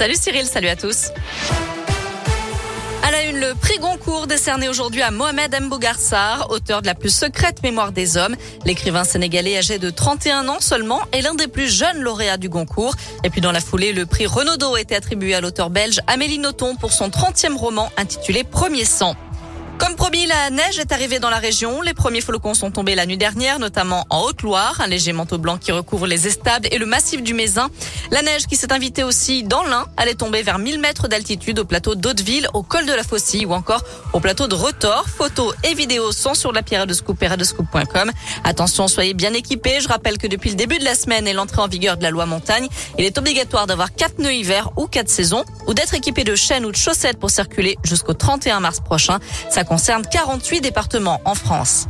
Salut Cyril, salut à tous. À la une, le prix Goncourt décerné aujourd'hui à Mohamed Mbougarsar, auteur de la plus secrète mémoire des hommes. L'écrivain sénégalais âgé de 31 ans seulement est l'un des plus jeunes lauréats du Goncourt. Et puis dans la foulée, le prix Renaudot a été attribué à l'auteur belge Amélie Nothomb pour son 30e roman intitulé Premier sang. Comme promis, la neige est arrivée dans la région. Les premiers flocons sont tombés la nuit dernière, notamment en Haute-Loire. Un léger manteau blanc qui recouvre les estables et le massif du Mézin. La neige qui s'est invitée aussi dans l'Ain. Elle est tombée vers 1000 mètres d'altitude au plateau d'Hauteville, au col de la Faucille ou encore au plateau de Retors. Photos et vidéos sont sur la pierre de scoop et scoop.com. Attention, soyez bien équipés. Je rappelle que depuis le début de la semaine et l'entrée en vigueur de la loi montagne, il est obligatoire d'avoir quatre nœuds hiver ou quatre saisons ou d'être équipé de chaînes ou de chaussettes pour circuler jusqu'au 31 mars prochain. Concerne 48 départements en France.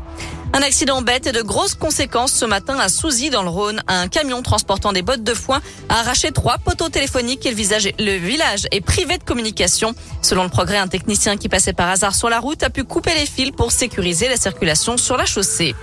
Un accident bête et de grosses conséquences ce matin à Souzy dans le Rhône. Un camion transportant des bottes de foin a arraché trois poteaux téléphoniques et le, le village est privé de communication. Selon le progrès, un technicien qui passait par hasard sur la route a pu couper les fils pour sécuriser la circulation sur la chaussée.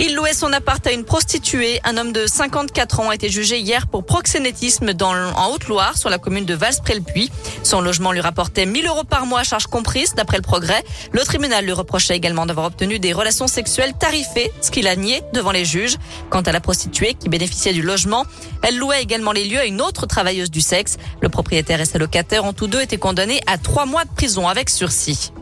Il louait son appart à une prostituée. Un homme de 54 ans a été jugé hier pour proxénétisme dans, en Haute-Loire, sur la commune de Vals-près-le-Puy. Son logement lui rapportait 1000 euros par mois, charge comprise, d'après le progrès. Le tribunal lui reprochait également d'avoir obtenu des relations sexuelles tarifées, ce qu'il a nié devant les juges. Quant à la prostituée qui bénéficiait du logement, elle louait également les lieux à une autre travailleuse du sexe. Le propriétaire et ses locataires ont tous deux été condamnés à trois mois de prison avec sursis.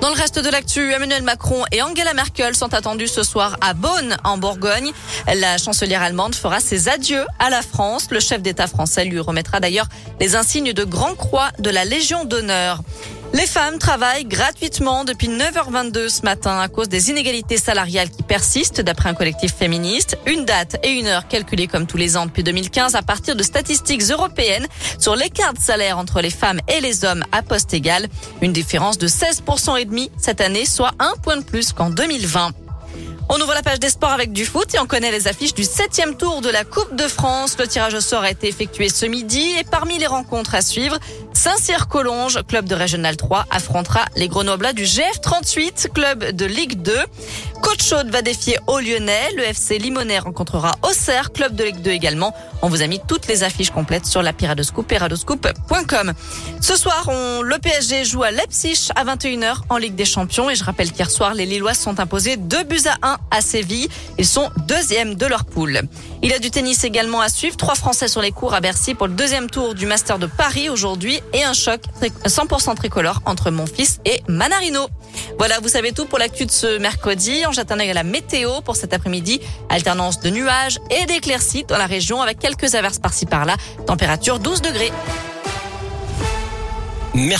Dans le reste de l'actu, Emmanuel Macron et Angela Merkel sont attendus ce soir à Bonn, en Bourgogne. La chancelière allemande fera ses adieux à la France. Le chef d'État français lui remettra d'ailleurs les insignes de Grand Croix de la Légion d'honneur. Les femmes travaillent gratuitement depuis 9h22 ce matin à cause des inégalités salariales qui persistent d'après un collectif féministe. Une date et une heure calculées comme tous les ans depuis 2015 à partir de statistiques européennes sur l'écart de salaire entre les femmes et les hommes à poste égal. Une différence de 16% et demi cette année, soit un point de plus qu'en 2020. On ouvre la page des sports avec du foot et on connaît les affiches du septième tour de la Coupe de France. Le tirage au sort a été effectué ce midi et parmi les rencontres à suivre, Saint-Cyr-Collonges, club de Régional 3, affrontera les Grenoblois du GF38, club de Ligue 2. Côte Chaude va défier au Lyonnais. Le FC Limonais rencontrera Auxerre, club de Ligue 2 également. On vous a mis toutes les affiches complètes sur la Piradoscoop et radoscoop.com. Ce soir, on, le PSG joue à Leipzig à 21h en Ligue des Champions. Et je rappelle qu'hier soir, les Lillois sont imposés 2 buts à 1 à Séville. Ils sont deuxièmes de leur poule. Il y a du tennis également à suivre. Trois Français sur les cours à Bercy pour le deuxième tour du Master de Paris aujourd'hui et un choc 100% tricolore entre mon fils et Manarino. Voilà, vous savez tout pour l'actu de ce mercredi. On la météo pour cet après-midi. Alternance de nuages et d'éclaircies dans la région avec quelques averses par-ci par-là. Température 12 degrés. Merci.